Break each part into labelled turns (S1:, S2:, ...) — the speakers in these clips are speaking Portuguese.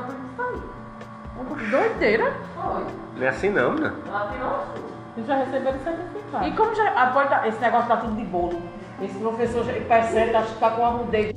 S1: pra tudo isso aí. Doideira.
S2: Foi.
S3: Não é assim não, né?
S2: Ela tirou o susto.
S4: Eles já receberam certificado.
S1: E como já. A porta, esse negócio tá tudo de bolo. Esse professor já percebe, acho que tá com a rudez.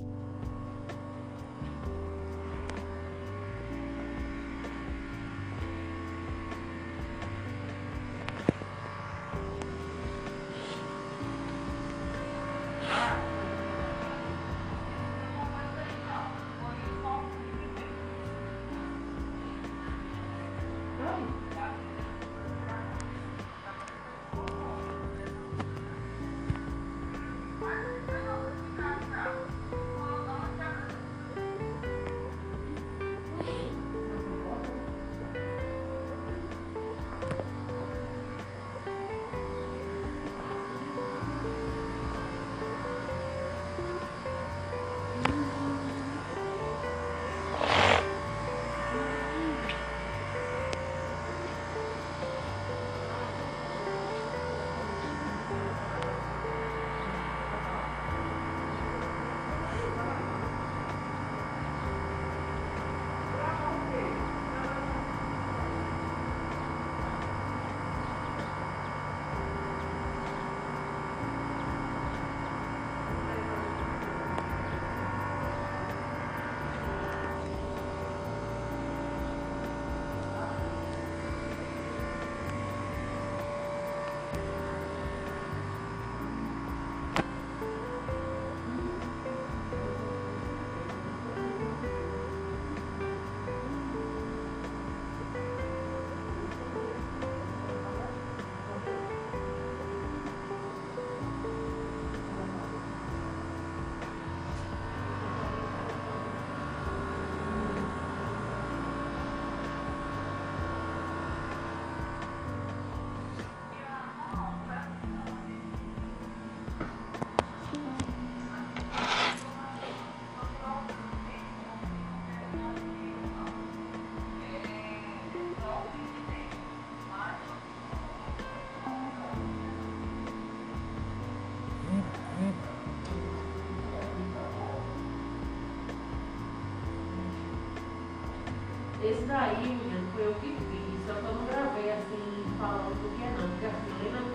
S2: Esse daí, menino, foi eu que fiz, só que eu não gravei assim, falando do que é não, porque assim, eu